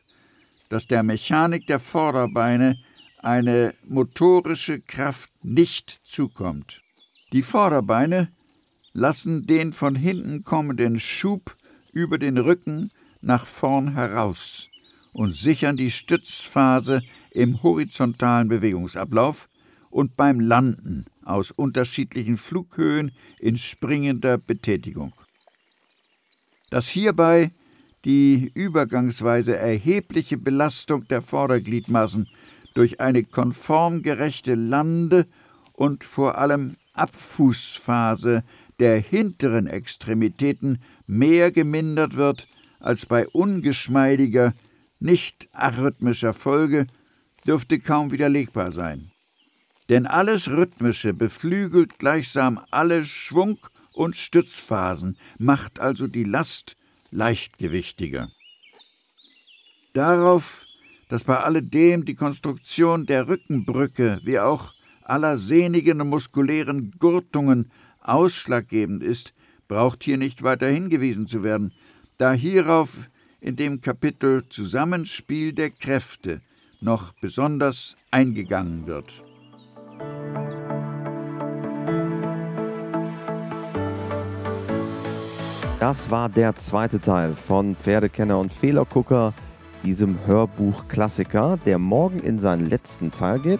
dass der Mechanik der Vorderbeine eine motorische Kraft nicht zukommt. Die Vorderbeine lassen den von hinten kommenden Schub über den Rücken nach vorn heraus und sichern die Stützphase im horizontalen Bewegungsablauf und beim Landen aus unterschiedlichen Flughöhen in springender Betätigung. Dass hierbei die übergangsweise erhebliche Belastung der Vordergliedmaßen durch eine konform gerechte Lande- und vor allem Abfußphase der hinteren Extremitäten mehr gemindert wird als bei ungeschmeidiger, nicht arrhythmischer Folge, dürfte kaum widerlegbar sein. Denn alles Rhythmische beflügelt gleichsam alle Schwung- und Stützphasen, macht also die Last leichtgewichtiger. Darauf, dass bei alledem die Konstruktion der Rückenbrücke wie auch aller sehnigen und muskulären Gurtungen ausschlaggebend ist, braucht hier nicht weiter hingewiesen zu werden, da hierauf in dem Kapitel Zusammenspiel der Kräfte noch besonders eingegangen wird. Das war der zweite Teil von Pferdekenner und Fehlergucker, diesem Hörbuch-Klassiker, der morgen in seinen letzten Teil geht.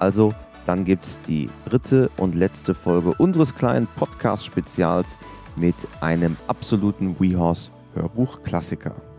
Also dann gibt es die dritte und letzte Folge unseres kleinen Podcast-Spezials mit einem absoluten WeHorse Hörbuch-Klassiker.